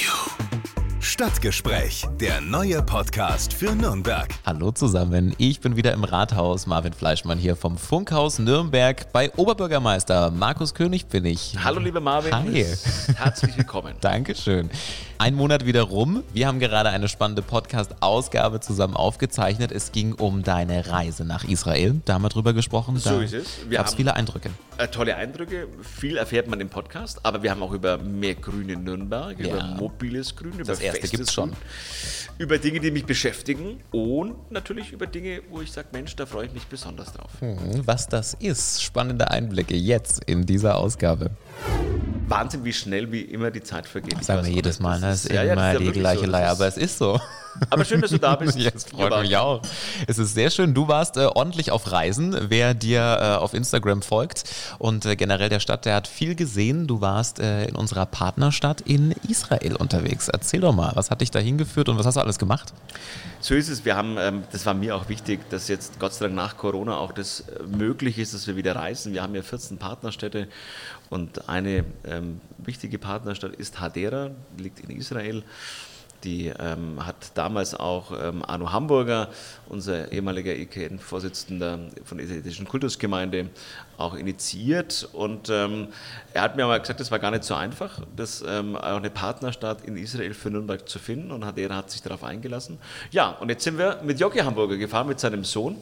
you. Stadtgespräch, der neue Podcast für Nürnberg. Hallo zusammen, ich bin wieder im Rathaus. Marvin Fleischmann hier vom Funkhaus Nürnberg. Bei Oberbürgermeister Markus König bin ich. Hallo, lieber Marvin. Hi. Herzlich willkommen. Dankeschön. Ein Monat wieder rum. Wir haben gerade eine spannende Podcast-Ausgabe zusammen aufgezeichnet. Es ging um deine Reise nach Israel. Da haben wir drüber gesprochen. So da ist es. Gab es viele Eindrücke. Äh, tolle Eindrücke. Viel erfährt man im Podcast, aber wir haben auch über mehr Grün in Nürnberg, Ja. über mobiles Grün, über Das erste gibt's schon. Grün, über Dinge, die mich beschäftigen und natürlich über Dinge, wo ich sage, Mensch, da freue ich mich besonders drauf. Hm, Was das ist, spannende Einblicke jetzt in dieser Ausgabe. Wahnsinn, wie schnell, wie immer die Zeit vergeht. Das sagen wir jedes Mal, ne? das ist ja, immer ja, ist ja die gleiche so. Leier, aber es ist so. Aber schön, dass du da bist. Es freut mich auch. Es ist sehr schön. Du warst äh, ordentlich auf Reisen. Wer dir äh, auf Instagram folgt und äh, generell der Stadt, der hat viel gesehen. Du warst äh, in unserer Partnerstadt in Israel unterwegs. Erzähl doch mal, was hat dich da hingeführt und was hast du alles gemacht? So ist es. Wir haben, ähm, das war mir auch wichtig, dass jetzt Gott sei Dank nach Corona auch das äh, möglich ist, dass wir wieder reisen. Wir haben ja 14 Partnerstädte und eine ähm, wichtige Partnerstadt ist Hadera, liegt in Israel. Die ähm, hat damals auch ähm, Arno Hamburger, unser ehemaliger EKN-Vorsitzender von der israelitischen Kultusgemeinde, auch initiiert. Und ähm, er hat mir mal gesagt, es war gar nicht so einfach, das ähm, auch eine Partnerstadt in Israel für Nürnberg zu finden. Und Hadera hat sich darauf eingelassen. Ja, und jetzt sind wir mit Jockey Hamburger gefahren, mit seinem Sohn.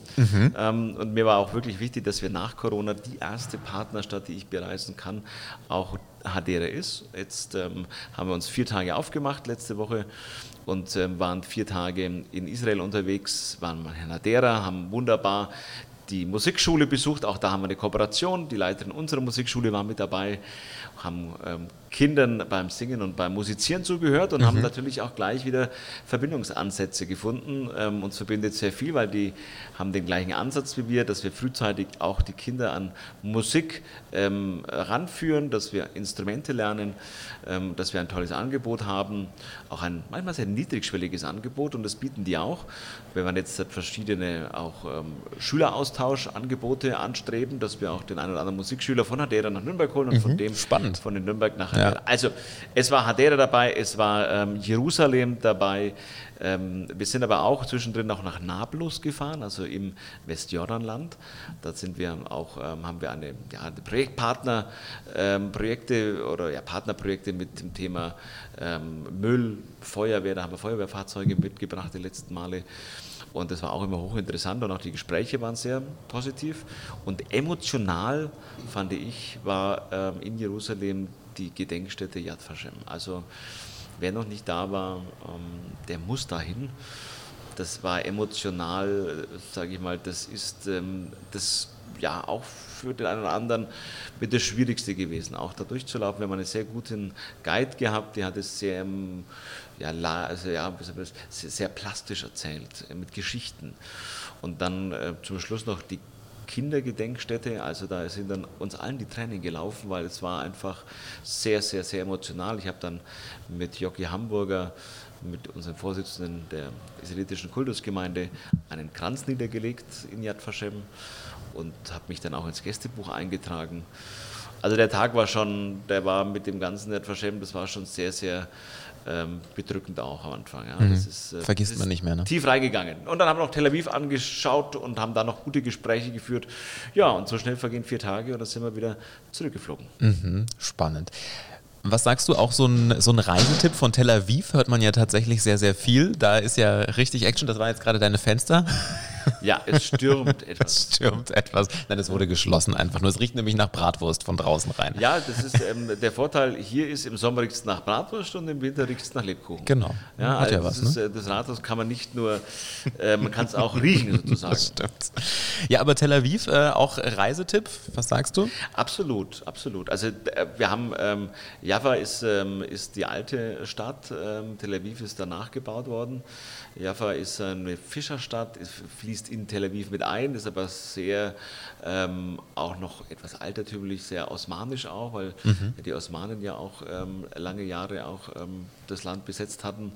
Ähm, und mir war auch wirklich wichtig, dass wir nach Corona die erste Partnerstadt, die ich bereisen kann, auch Hadera ist. Jetzt ähm, haben wir uns vier Tage aufgemacht letzte Woche und ähm, waren vier Tage in Israel unterwegs, waren mal in Hadera, haben wunderbar die Musikschule besucht. Auch da haben wir eine Kooperation. Die Leiterin unserer Musikschule war mit dabei, haben ähm, Kindern beim Singen und beim Musizieren zugehört und haben natürlich auch gleich wieder Verbindungsansätze gefunden. Ähm, uns verbindet sehr viel, weil die haben den gleichen Ansatz wie wir, dass wir frühzeitig auch die Kinder an Musik ähm, ranführen, dass wir Instrumente lernen, ähm, dass wir ein tolles Angebot haben, auch ein manchmal sehr niedrigschwelliges Angebot und das bieten die auch. Wenn man jetzt verschiedene auch ähm, Schüleraustauschangebote anstreben, dass wir auch den einen oder anderen Musikschüler von Hadera nach Nürnberg holen und von dem spannend. Von den Nürnberg nach Ja. Hadera. Also es war Hadera dabei, es war ähm, Jerusalem dabei. Ähm, wir sind aber auch zwischendrin auch nach Nablus gefahren, also im Westjordanland. Da sind wir auch, ähm, haben wir eine, ja, eine Projektpartner, ähm, Projekte oder ja, Partnerprojekte mit dem Thema ähm, Müll, Feuerwehr. Da haben wir Feuerwehrfahrzeuge mitgebracht die letzten Male. Und das war auch immer hochinteressant und auch die Gespräche waren sehr positiv. Und emotional fand ich, war ähm, in Jerusalem die Gedenkstätte Yad Vashem. Also wer noch nicht da war, ähm, der muss dahin. Das war emotional, sage ich mal, das ist ähm, das ja auch für den einen oder anderen mit das Schwierigste gewesen, auch da durchzulaufen. Wir haben einen sehr guten Guide gehabt, der hat es sehr, ähm, ja, also, ja, sehr, plastisch erzählt, äh, mit Geschichten. Und dann äh, zum Schluss noch die Kindergedenkstätte, also da sind dann uns allen die Tränen gelaufen, weil es war einfach sehr, sehr, sehr emotional. Ich habe dann mit Jockey Hamburger, mit unserem Vorsitzenden der israelitischen Kultusgemeinde, einen Kranz niedergelegt in Yad Vashem und habe mich dann auch ins Gästebuch eingetragen. Also der Tag war schon, der war mit dem ganzen Yad Vashem, das war schon sehr, sehr ähm, bedrückend auch am Anfang. Ja. Das ist, äh, Mhm. Vergisst man nicht mehr, ne? Tief reingegangen. Und dann haben wir noch Tel Aviv angeschaut und haben da noch gute Gespräche geführt. Ja, und so schnell vergehen vier Tage und dann sind wir wieder zurückgeflogen. Mhm, spannend. Was sagst du, auch so ein, so ein Reisetipp von Tel Aviv hört man ja tatsächlich sehr, sehr viel. Da ist ja richtig Action. Das waren jetzt gerade deine Fenster. Ja, es stürmt etwas. Es stürmt etwas. Nein, es wurde geschlossen einfach nur. Es riecht nämlich nach Bratwurst von draußen rein. Ja, das ist ähm, der Vorteil. Hier ist im Sommer riecht es nach Bratwurst und im Winter riecht es nach Lebkuchen. Genau. Ja, Hat ja also was, das, ist, ne? äh, das Rathaus kann man nicht nur, äh, man kann es auch riechen sozusagen. Das stimmt. Ja, aber Tel Aviv, äh, auch Reisetipp. Was sagst du? Absolut, absolut. Also äh, wir haben, ähm, Jaffa ist, ähm, ist die alte Stadt, ähm, Tel Aviv ist danach gebaut worden. Jaffa ist eine Fischerstadt, es fließt in Tel Aviv mit ein, ist aber sehr ähm, auch noch etwas altertümlich, sehr osmanisch auch, weil die Osmanen ja auch ähm, lange Jahre auch ähm, das Land besetzt hatten.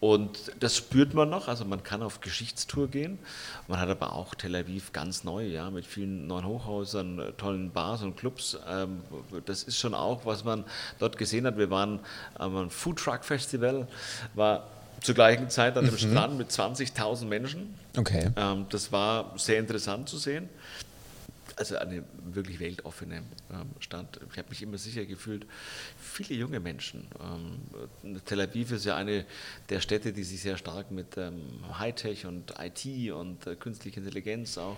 Und das spürt man noch, also man kann auf Geschichtstour gehen. Man hat aber auch Tel Aviv ganz neu, ja, mit vielen neuen Hochhäusern, äh, tollen Bars und Clubs. Ähm, das ist schon auch, was man dort gesehen hat. Wir waren am Food Truck Festival, war zur gleichen Zeit an dem mhm. Strand mit 20.000 Menschen. Okay. Ähm, das war sehr interessant zu sehen also eine wirklich weltoffene ähm, Stadt. Ich habe mich immer sicher gefühlt. Viele junge Menschen. Ähm, Tel Aviv ist ja eine der Städte, die sich sehr stark mit ähm, Hightech und IT und äh, künstlicher Intelligenz auch,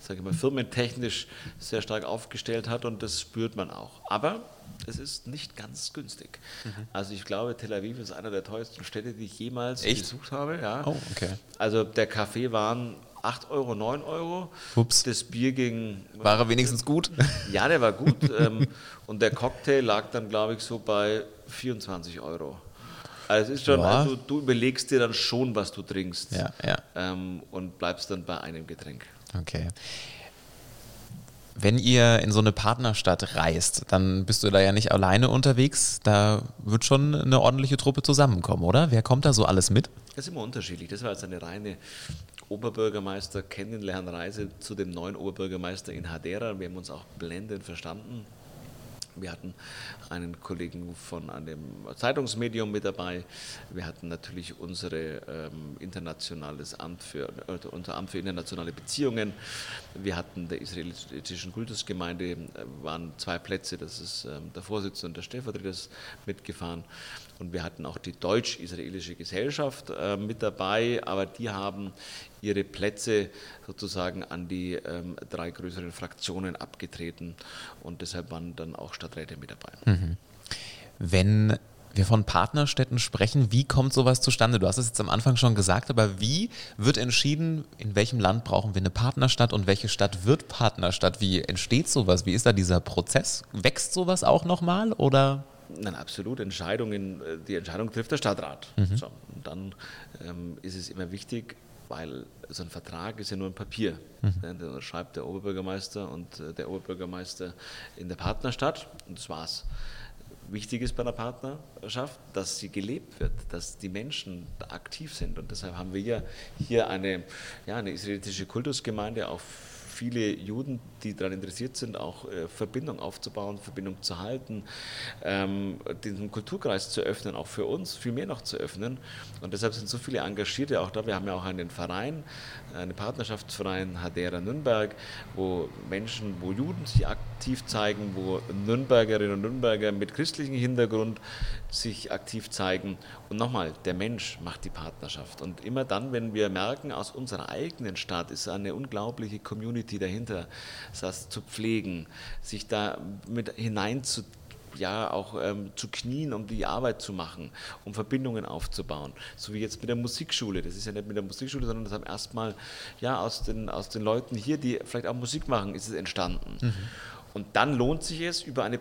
sage ich mal, firmentechnisch sehr stark aufgestellt hat und das spürt man auch. Aber es ist nicht ganz günstig. Mhm. Also ich glaube, Tel Aviv ist einer der teuersten Städte, die ich jemals Echt? besucht habe. Ja. Oh, okay. Also der Kaffee waren 8 Euro, 9 Euro. Ups. Das Bier ging. War er wenigstens gut? Ja, der war gut. ähm, und der Cocktail lag dann, glaube ich, so bei 24 Euro. Also es ist schon, ja. also du überlegst dir dann schon, was du trinkst. Ja, ja. Ähm, und bleibst dann bei einem Getränk. Okay. Wenn ihr in so eine Partnerstadt reist, dann bist du da ja nicht alleine unterwegs. Da wird schon eine ordentliche Truppe zusammenkommen, oder? Wer kommt da so alles mit? Das ist immer unterschiedlich. Das war jetzt eine reine Oberbürgermeister Kennenlernreise zu dem neuen Oberbürgermeister in Hadera. Wir haben uns auch blendend verstanden. Wir hatten einen Kollegen von einem Zeitungsmedium mit dabei. Wir hatten natürlich unsere ähm, internationales Amt für, äh, unser Amt für internationale Beziehungen. Wir hatten der israelitischen Kultusgemeinde, äh, waren zwei Plätze, das ist ähm, der Vorsitzende und der Stellvertreter mitgefahren. Und wir hatten auch die deutsch-israelische Gesellschaft äh, mit dabei, aber die haben ihre Plätze sozusagen an die ähm, drei größeren Fraktionen abgetreten und deshalb waren dann auch Stadträte mit dabei. Mhm. Wenn wir von Partnerstädten sprechen, wie kommt sowas zustande? Du hast es jetzt am Anfang schon gesagt, aber wie wird entschieden, in welchem Land brauchen wir eine Partnerstadt und welche Stadt wird Partnerstadt? Wie entsteht sowas? Wie ist da dieser Prozess? Wächst sowas auch nochmal oder? Nein, absolut. Entscheidungen, äh, die Entscheidung trifft der Stadtrat. Mhm. So, dann ähm, ist es immer wichtig, weil so ein Vertrag ist ja nur ein Papier. Mhm. Da schreibt der Oberbürgermeister und äh, der Oberbürgermeister in der Partnerstadt und das war's. Wichtig ist bei der Partnerschaft, dass sie gelebt wird, dass die Menschen aktiv sind. Und deshalb haben wir hier eine, ja, eine israelitische Kultusgemeinde auf viele Juden, die daran interessiert sind, auch äh, Verbindung aufzubauen, Verbindung zu halten, ähm, diesen Kulturkreis zu öffnen, auch für uns viel mehr noch zu öffnen. Und deshalb sind so viele Engagierte auch da. Wir haben ja auch einen Verein, einen Partnerschaftsverein Hadera Nürnberg, wo Menschen, wo Juden sich aktiv zeigen, wo Nürnbergerinnen und Nürnberger mit christlichem Hintergrund sich aktiv zeigen. Und nochmal, der Mensch macht die Partnerschaft. Und immer dann, wenn wir merken, aus unserer eigenen Stadt ist eine unglaubliche Community dahinter, das zu pflegen, sich da mit hineinzuziehen, ja auch ähm, zu knien, um die Arbeit zu machen, um Verbindungen aufzubauen. So wie jetzt mit der Musikschule. Das ist ja nicht mit der Musikschule, sondern das haben erstmal ja aus den, aus den Leuten hier, die vielleicht auch Musik machen, ist es entstanden. Mhm. Und dann lohnt sich es, über eine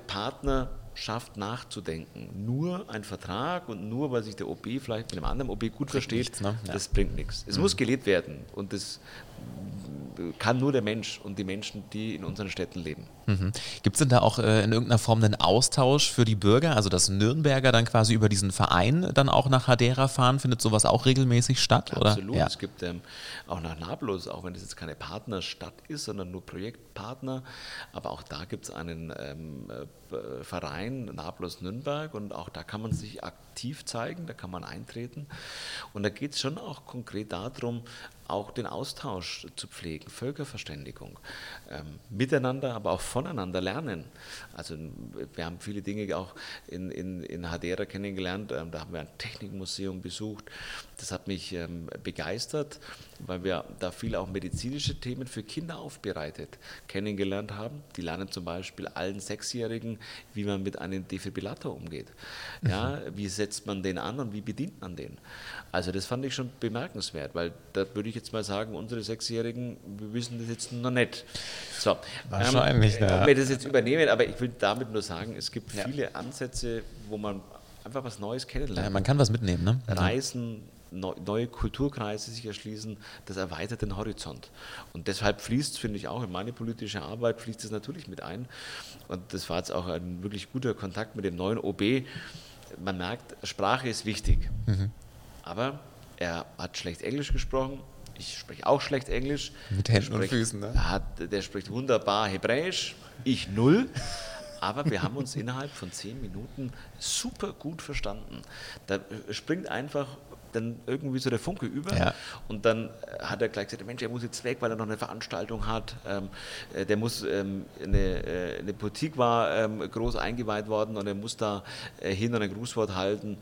Partnerschaft nachzudenken. Nur ein Vertrag und nur, weil sich der OB vielleicht mit einem anderen OB gut versteht, nichts, ne? das ja. bringt nichts. Es mhm. muss gelebt werden und das kann nur der Mensch und die Menschen, die in unseren Städten leben. Mhm. Gibt es denn da auch äh, in irgendeiner Form einen Austausch für die Bürger? Also dass Nürnberger dann quasi über diesen Verein dann auch nach Hadera fahren? Findet sowas auch regelmäßig statt? Absolut. Ja. Es gibt ähm, auch nach Nablus, auch wenn es jetzt keine Partnerstadt ist, sondern nur Projektpartner, aber auch da gibt es einen ähm, äh, Verein, Nablus Nürnberg, und auch da kann man sich aktiv zeigen, da kann man eintreten. Und da geht es schon auch konkret darum, auch den Austausch zu pflegen, Völkerverständigung, ähm, miteinander, aber auch voneinander lernen. Also wir haben viele Dinge auch in, in, in Hadera kennengelernt, ähm, da haben wir ein Technikmuseum besucht, das hat mich ähm, begeistert, weil wir da viel auch medizinische Themen für Kinder aufbereitet kennengelernt haben. Die lernen zum Beispiel allen Sechsjährigen, wie man mit einem Defibrillator umgeht. Ja, wie setzt man den an und wie bedient man den? Also das fand ich schon bemerkenswert, weil da würde ich jetzt mal sagen, unsere Sechsjährigen, wir wissen das jetzt noch nicht. So, Wahrscheinlich, ähm, ja. Ob wir das jetzt übernehmen, aber ich will damit nur sagen, es gibt viele Ansätze, wo man einfach was Neues kennenlernt. Ja, man kann was mitnehmen, ne? Reisen, neue Kulturkreise sich erschließen, das erweitert den Horizont. Und deshalb fließt, finde ich auch, in meine politische Arbeit fließt es natürlich mit ein. Und das war jetzt auch ein wirklich guter Kontakt mit dem neuen OB. Man merkt, Sprache ist wichtig. Mhm. Aber er hat schlecht Englisch gesprochen. Ich spreche auch schlecht Englisch. Mit Händen Der und spricht- Füßen, ne? Hat, der spricht wunderbar Hebräisch. Ich null. Aber wir haben uns innerhalb von zehn Minuten super gut verstanden. Da springt einfach dann irgendwie so der Funke über. Ja. Und dann äh, hat er gleich gesagt, Mensch, er muss jetzt weg, weil er noch eine Veranstaltung hat. Ähm, äh, der muss, ähm, eine, äh, eine Boutique war ähm, groß eingeweiht worden und er muss da äh, hin und ein Grußwort halten.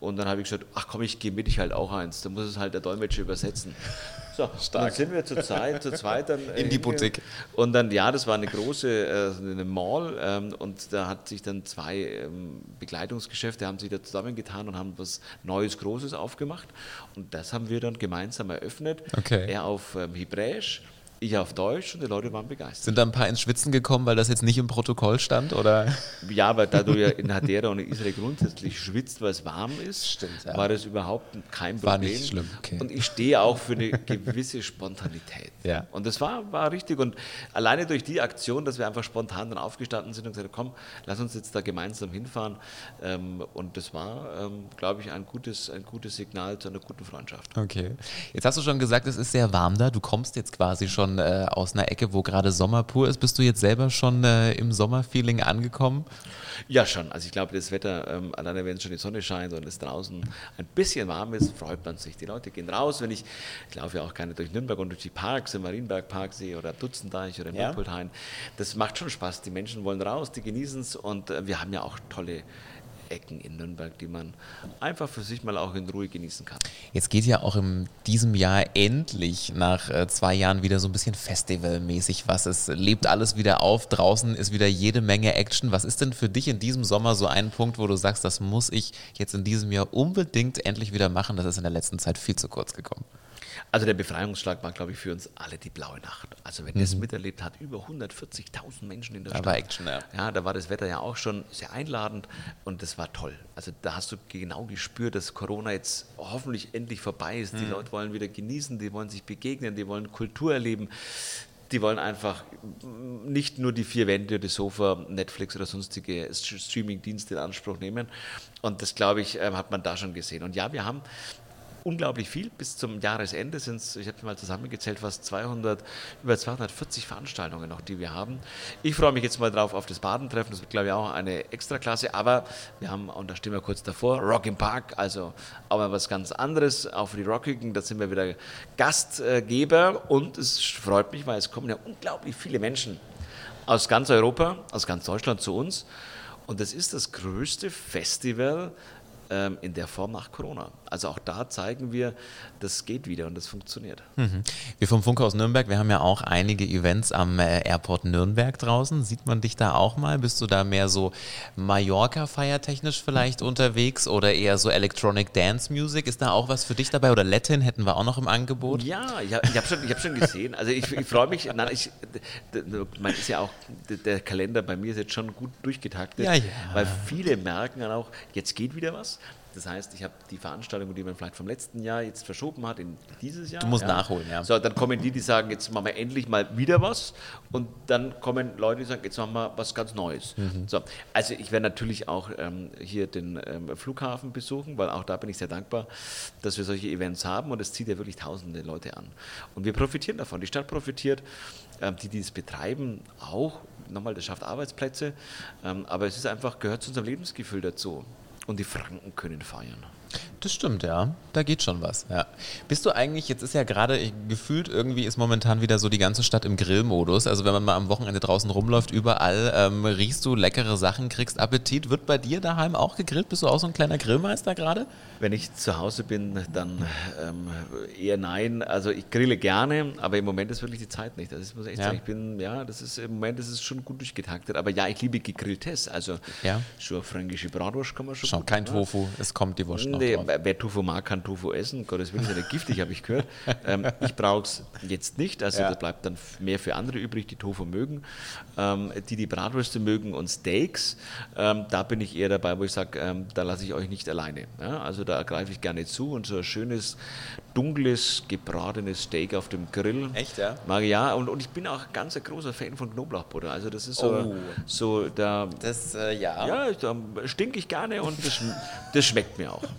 Und dann habe ich gesagt, ach komm, ich gehe mit, ich halt auch eins. Da muss es halt der Dolmetscher übersetzen. So, und dann sind wir zu, zweit, zu zweit dann äh, In die hinge- Boutique. Und dann, ja, das war eine große äh, eine Mall ähm, und da hat sich dann zwei ähm, Begleitungsgeschäfte haben sich da zusammengetan und haben was Neues, Großes aufgemacht. Und das haben wir dann gemeinsam eröffnet. Okay. Er auf ähm, Hebräisch, ich auf Deutsch und die Leute waren begeistert. Sind da ein paar ins Schwitzen gekommen, weil das jetzt nicht im Protokoll stand? Oder? Ja, aber da du ja in Hadera und in Israel grundsätzlich schwitzt, weil es warm ist, Stimmt, ja. war das überhaupt kein Problem. War nicht schlimm, okay. Und ich stehe auch für eine gewisse Spontanität. Ja. Und das war, war richtig. Und alleine durch die Aktion, dass wir einfach spontan dann aufgestanden sind und gesagt haben, komm, lass uns jetzt da gemeinsam hinfahren. Ähm, und das war, ähm, glaube ich, ein gutes, ein gutes Signal zu einer guten Freundschaft. Okay. Jetzt hast du schon gesagt, es ist sehr warm da. Du kommst jetzt quasi schon äh, aus einer Ecke, wo gerade Sommer pur ist. Bist du jetzt selber schon äh, im Sommerfeeling angekommen? Ja, schon. Also ich glaube, das Wetter, ähm, alleine wenn schon die Sonne scheint und es draußen ein bisschen warm ist, freut man sich. Die Leute gehen raus. Wenn ich, ich laufe ja auch gerne durch Nürnberg und durch die Parks, im Marienbergpark sehe oder Dutzendeich oder Ja. Nürnberghain. Das macht schon Spaß. Die Menschen wollen raus, die genießen es und äh, wir haben ja auch tolle Ecken in Nürnberg, die man einfach für sich mal auch in Ruhe genießen kann. Jetzt geht ja auch in diesem Jahr endlich nach äh, zwei Jahren wieder so ein bisschen festivalmäßig was. Es lebt alles wieder auf. Draußen ist wieder jede Menge Action. Was ist denn für dich in diesem Sommer so ein Punkt, wo du sagst, das muss ich jetzt in diesem Jahr unbedingt endlich wieder machen? Das ist in der letzten Zeit viel zu kurz gekommen. Also der Befreiungsschlag war, glaube ich, für uns alle die blaue Nacht. Also wenn das miterlebt hat, über 140.000 Menschen in der Da Stadt. war Action, ja. Ja, da war das Wetter ja auch schon sehr einladend und das war toll. Also da hast du genau gespürt, dass Corona jetzt hoffentlich endlich vorbei ist. Die Leute wollen wieder genießen, die wollen sich begegnen, die wollen Kultur erleben. Die wollen einfach nicht nur die vier Wände, das Sofa, Netflix oder sonstige St- Streaming-Dienste in Anspruch nehmen. Und das, glaube ich, ähm, hat man da schon gesehen. Und ja, wir haben unglaublich viel. Bis zum Jahresende sind es, ich habe mal zusammengezählt, fast 200, über 240 Veranstaltungen noch, die wir haben. Ich freue mich jetzt mal drauf auf das Badentreffen. Das wird, glaube ich, auch eine Extraklasse. Aber wir haben, und da stehen wir kurz davor, Rock im Park, also mal was ganz anderes. Auch für die Rockigen, da sind wir wieder Gastgeber. Und es freut mich, weil es kommen ja unglaublich viele Menschen aus ganz Europa, aus ganz Deutschland zu uns. Und das ist das größte Festival ähm, in der Form nach Corona. Also auch da zeigen wir, das geht wieder und das funktioniert. Mhm. Wir vom Funkhaus Nürnberg, wir haben ja auch einige Events am äh, Airport Nürnberg draußen. Sieht man dich da auch mal? Bist du da mehr so Mallorca feiertechnisch vielleicht unterwegs oder eher so Electronic Dance Music? Ist da auch was für dich dabei? Oder Latin hätten wir auch noch im Angebot? Ja, ich habe hab schon, ich hab schon gesehen. Also ich, ich freue mich. Nein, ich, man ist ja auch, der Kalender bei mir ist jetzt schon gut durchgetaktet, Ja, ja. weil viele merken dann auch, jetzt geht wieder was. Das heißt, ich habe die Veranstaltung, die man vielleicht vom letzten Jahr jetzt verschoben hat, in dieses Jahr. Du musst nachholen, ja. So, dann kommen die, die sagen, jetzt machen wir endlich mal wieder was. Und dann kommen Leute, die sagen, jetzt machen wir was ganz Neues. Mhm. So, also ich werde natürlich auch ähm, hier den ähm, Flughafen besuchen, weil auch da bin ich sehr dankbar, dass wir solche Events haben und es zieht ja wirklich tausende Leute an. Und wir profitieren davon. Die Stadt profitiert, ähm, die, die es betreiben, auch. Nochmal, das schafft Arbeitsplätze. Ähm, aber es ist einfach, gehört zu unserem Lebensgefühl dazu. Und die Franken können feiern. Das stimmt, ja. Da geht schon was. Ja. Bist du eigentlich, jetzt ist ja gerade gefühlt irgendwie ist momentan wieder so die ganze Stadt im Grillmodus. Also wenn man mal am Wochenende draußen rumläuft, überall ähm, riechst du leckere Sachen, kriegst Appetit. Wird bei dir daheim auch gegrillt? Bist du auch so ein kleiner Grillmeister gerade? Wenn ich zu Hause bin, dann ähm, eher nein. Also ich grille gerne, aber im Moment ist wirklich die Zeit nicht. Also ich muss echt Ja. sagen, ich bin, ja, das ist im Moment ist es schon gut durchgetaktet. Aber ja, ich liebe gegrilltes. Also Ja. schon fränkische Bratwurst kann man schon Schon gut kein machen. Tofu, es kommt die Wurst drauf. wer Tofu mag, kann Tofu essen. Gottes Willen ist ja nicht giftig, habe ich gehört. Ähm, ich brauche es jetzt nicht. Also Ja. das bleibt dann mehr für andere übrig, die Tofu mögen. Ähm, die die Bratwürste mögen und Steaks, ähm, da bin ich eher dabei, wo ich sage, ähm, da lasse ich euch nicht alleine. Ja? Also da greife ich gerne zu und so ein schönes, dunkles, gebratenes Steak auf dem Grill. Echt, ja? Mag ich, ja. Und, und ich bin auch ganz ein großer Fan von Knoblauchbutter. Also das ist so, Oh. so der, Das, äh, ja. ja, da stinke ich gerne und das, das schmeckt mir auch.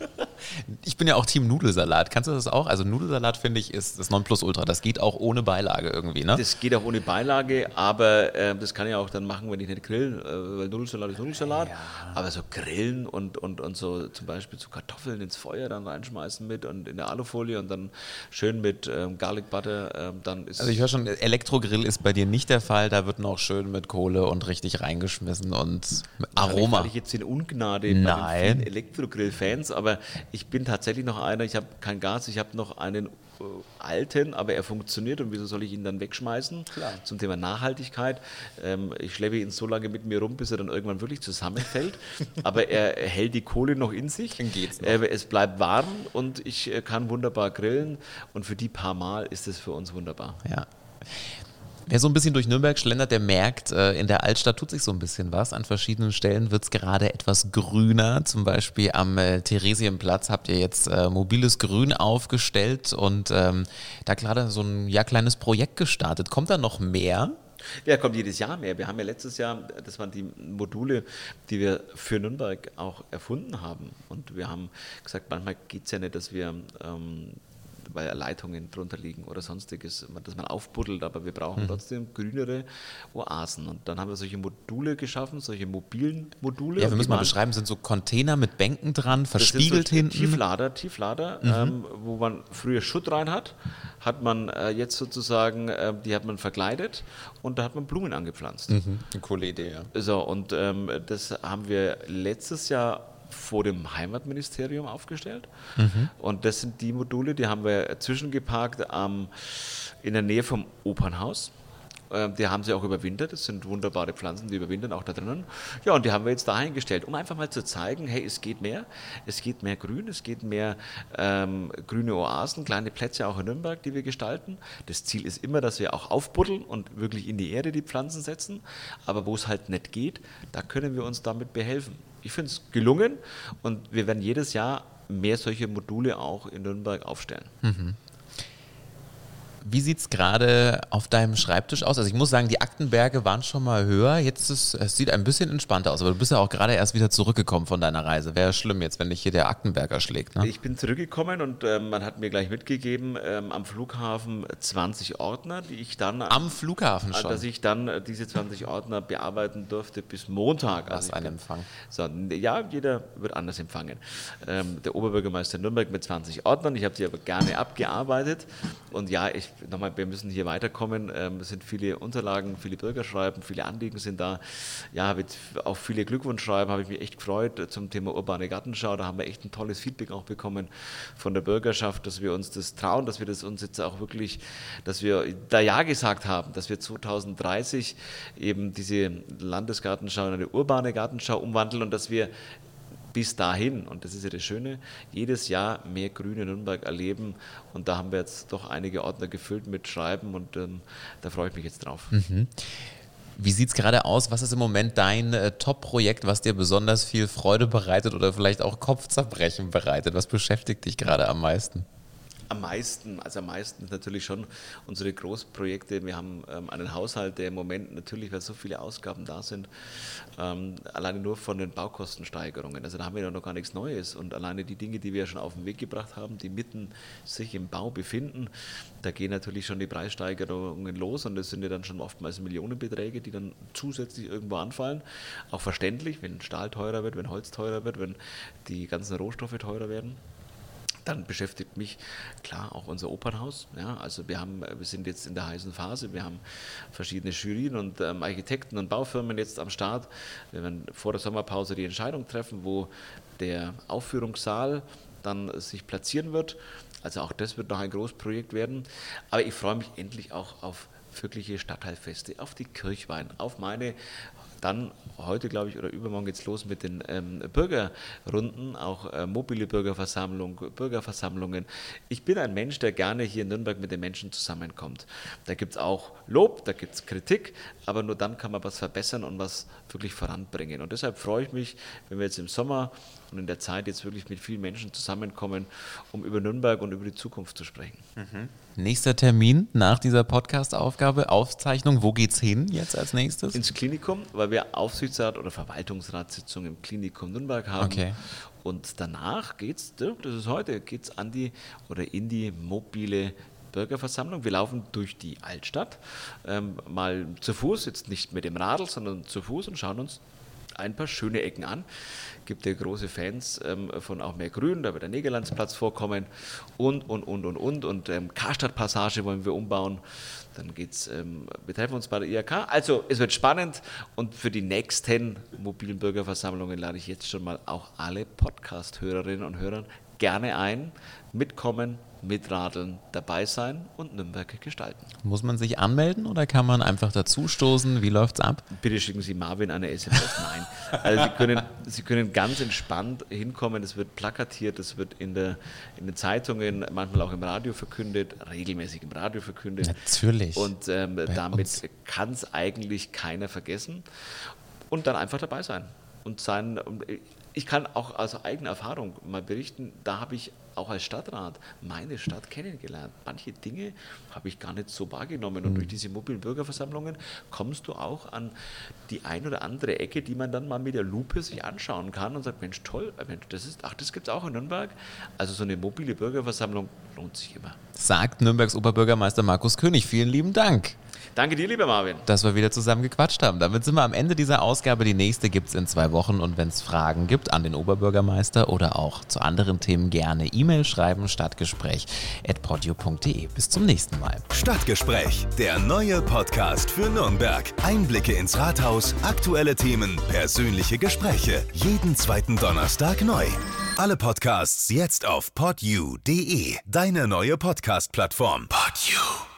Ich bin ja auch Team Nudelsalat. Kannst du das auch? Also Nudelsalat finde ich ist das Nonplusultra. Das geht auch ohne Beilage irgendwie, ne? Das geht auch ohne Beilage, aber äh, das kann ich auch dann machen, wenn ich nicht grillen, äh, weil Nudelsalat ist Nudelsalat. Ja. Aber so grillen und, und, und so zum Beispiel so Kartoffeln ins Feuer dann reinschmeißen mit und in der Alufolie und dann schön mit ähm, Garlic Butter, ähm, dann ist Also ich höre schon, Elektrogrill ist bei dir nicht der Fall. Da wird noch schön mit Kohle und richtig reingeschmissen und Aroma. Ich jetzt in Ungnade Nein. bei den Elektrogrill-Fans, aber ich bin tatsächlich noch einer, ich habe kein Gas, ich habe noch einen alten, aber er funktioniert und wieso soll ich ihn dann wegschmeißen? Klar. Zum Thema Nachhaltigkeit. Ähm, ich schleppe ihn so lange mit mir rum, bis er dann irgendwann wirklich zusammenfällt. aber er, er, hält die Kohle noch in sich. Dann geht's noch. Äh, es bleibt warm und ich äh, kann wunderbar grillen und für die paar Mal ist es für uns wunderbar. Ja. Wer so ein bisschen durch Nürnberg schlendert, der merkt, äh, in der Altstadt tut sich so ein bisschen was. An verschiedenen Stellen wird es gerade etwas grüner. Zum Beispiel am äh, Theresienplatz habt ihr jetzt äh, mobiles Grün aufgestellt und ähm, da gerade so ein ja, kleines Projekt gestartet. Kommt da noch mehr? Ja, kommt jedes Jahr mehr. Wir haben ja letztes Jahr, das waren die Module, die wir für Nürnberg auch erfunden haben. Und wir haben gesagt, manchmal geht es ja nicht, dass wir ähm, weil Leitungen drunter liegen oder sonstiges, dass man aufbuddelt, aber wir brauchen mhm. trotzdem grünere Oasen. Und dann haben wir solche Module geschaffen, solche mobilen Module. Ja, wir müssen mal beschreiben, sind so Container mit Bänken dran, verspiegelt so hinten. Tieflader, Tieflader, mhm. ähm, wo man früher Schutt rein hat, hat man äh, jetzt sozusagen, äh, die hat man verkleidet und da hat man Blumen angepflanzt. Mhm. Eine coole Idee, ja. So, und ähm, das haben wir letztes Jahr vor dem Heimatministerium aufgestellt. Mhm. Und das sind die Module, die haben wir zwischengeparkt ähm, in der Nähe vom Opernhaus. Ähm, die haben sie auch überwintert. Das sind wunderbare Pflanzen, die überwintern auch da drinnen. Ja, und die haben wir jetzt dahingestellt, um einfach mal zu zeigen, hey, es geht mehr. Es geht mehr Grün, es geht mehr ähm, grüne Oasen, kleine Plätze auch in Nürnberg, die wir gestalten. Das Ziel ist immer, dass wir auch aufbuddeln und wirklich in die Erde die Pflanzen setzen. Aber wo es halt nicht geht, da können wir uns damit behelfen ich finde es gelungen und wir werden jedes Jahr mehr solche Module auch in Nürnberg aufstellen. Mhm. Wie sieht es gerade auf deinem Schreibtisch aus? Also ich muss sagen, die Aktenberge waren schon mal höher. Jetzt ist es sieht ein bisschen entspannter aus, aber du bist ja auch gerade erst wieder zurückgekommen von deiner Reise. Wäre schlimm jetzt, wenn dich hier der Aktenberger schlägt. Ne? Ich bin zurückgekommen und äh, man hat mir gleich mitgegeben, ähm, am Flughafen 20 Ordner, die ich dann... Am Flughafen schon? Dass ich dann äh, diese 20 Ordner bearbeiten durfte bis Montag. Was also ein Empfang. So, ja, jeder wird anders empfangen. Ähm, der Oberbürgermeister Nürnberg mit 20 Ordnern. Ich habe die aber gerne abgearbeitet. Und ja, ich nochmal, wir müssen hier weiterkommen. Ähm, es sind viele Unterlagen, viele Bürgerschreiben, viele Anliegen sind da. Ja, mit auch viele Glückwunschschreiben habe ich mich echt gefreut zum Thema urbane Gartenschau. Da haben wir echt ein tolles Feedback auch bekommen von der Bürgerschaft, dass wir uns das trauen, dass wir das uns jetzt auch wirklich, dass wir da Ja gesagt haben, dass wir 2030 eben diese Landesgartenschau in eine urbane Gartenschau umwandeln und dass wir bis dahin, und das ist ja das Schöne, jedes Jahr mehr Grüne Nürnberg erleben. Und da haben wir jetzt doch einige Ordner gefüllt mit Schreiben und ähm, da freue ich mich jetzt drauf. Mhm. Wie sieht es gerade aus? Was ist im Moment dein äh, Top-Projekt, was dir besonders viel Freude bereitet oder vielleicht auch Kopfzerbrechen bereitet? Was beschäftigt dich gerade am meisten? Am meisten, also am meisten natürlich schon unsere Großprojekte. Wir haben ähm, einen Haushalt, der im Moment natürlich, weil so viele Ausgaben da sind, ähm, alleine nur von den Baukostensteigerungen. Also da haben wir ja noch gar nichts Neues. Und alleine die Dinge, die wir schon auf den Weg gebracht haben, die mitten sich im Bau befinden, da gehen natürlich schon die Preissteigerungen los und das sind ja dann schon oftmals Millionenbeträge, die dann zusätzlich irgendwo anfallen. Auch verständlich, wenn Stahl teurer wird, wenn Holz teurer wird, wenn die ganzen Rohstoffe teurer werden. Dann beschäftigt mich klar auch unser Opernhaus. Ja, also wir, haben, wir sind jetzt in der heißen Phase, wir haben verschiedene Jurien und ähm, Architekten und Baufirmen jetzt am Start. Wir werden vor der Sommerpause die Entscheidung treffen, wo der Aufführungssaal dann sich platzieren wird. Also auch das wird noch ein Großprojekt werden. Aber ich freue mich endlich auch auf wirkliche Stadtteilfeste, auf die Kirchwein, auf meine dann heute, glaube ich, oder übermorgen geht es los mit den ähm, Bürgerrunden, auch äh, mobile Bürgerversammlung, Bürgerversammlungen. Ich bin ein Mensch, der gerne hier in Nürnberg mit den Menschen zusammenkommt. Da gibt es auch Lob, da gibt es Kritik, aber nur dann kann man was verbessern und was wirklich voranbringen. Und deshalb freue ich mich, wenn wir jetzt im Sommer und in der Zeit jetzt wirklich mit vielen Menschen zusammenkommen, um über Nürnberg und über die Zukunft zu sprechen. Mhm. Nächster Termin nach dieser Podcast-Aufgabe, Aufzeichnung, wo geht's hin jetzt als nächstes? Ins Klinikum, weil wir Aufsichtsrat- oder Verwaltungsratssitzung im Klinikum Nürnberg haben. Okay. Und danach geht's, das ist heute, geht's an die oder in die mobile Bürgerversammlung. Wir laufen durch die Altstadt, ähm, mal zu Fuß, jetzt nicht mit dem Radl, sondern zu Fuß und schauen uns ein paar schöne Ecken an. Gibt ja große Fans ähm, von auch mehr Grün, da wird der Negerlandsplatz vorkommen und, und, und, und, und. Und ähm, Karstadtpassage wollen wir umbauen. Dann geht's, ähm, wir treffen uns bei der IHK. Also es wird spannend und für die nächsten mobilen Bürgerversammlungen lade ich jetzt schon mal auch alle Podcast-Hörerinnen und Hörer gerne ein, mitkommen, mitradeln, dabei sein und Nürnberg gestalten. Muss man sich anmelden oder kann man einfach dazustoßen? Wie läuft es ab? Bitte schicken Sie Marvin eine SMS. Nein. Also Sie können, Sie können ganz entspannt hinkommen. Es wird plakatiert, es wird in, der, in den Zeitungen, manchmal auch im Radio verkündet, regelmäßig im Radio verkündet. Natürlich. Und ähm, damit kann es eigentlich keiner vergessen. Und dann einfach dabei sein. Und sein, ich kann auch aus eigener Erfahrung mal berichten, da habe ich auch als Stadtrat meine Stadt kennengelernt. Manche Dinge habe ich gar nicht so wahrgenommen. Und mhm. durch diese mobilen Bürgerversammlungen kommst du auch an die ein oder andere Ecke, die man dann mal mit der Lupe sich anschauen kann und sagt, Mensch, toll, Mensch, das ist, ach, das gibt es auch in Nürnberg. Also so eine mobile Bürgerversammlung lohnt sich immer. Sagt Nürnbergs Oberbürgermeister Markus König. Vielen lieben Dank. Danke dir, lieber Marvin. Dass wir wieder zusammen gequatscht haben. Damit sind wir am Ende dieser Ausgabe. Die nächste gibt es in zwei Wochen. Und wenn es Fragen gibt an den Oberbürgermeister oder auch zu anderen Themen, gerne E-Mail schreiben. Stadtgespräch at podio.de. Bis zum nächsten Mal. Stadtgespräch, der neue Podcast für Nürnberg. Einblicke ins Rathaus, aktuelle Themen, persönliche Gespräche. Jeden zweiten Donnerstag neu. Alle Podcasts jetzt auf podyou.de. Deine neue Podcast-Plattform. Podyou.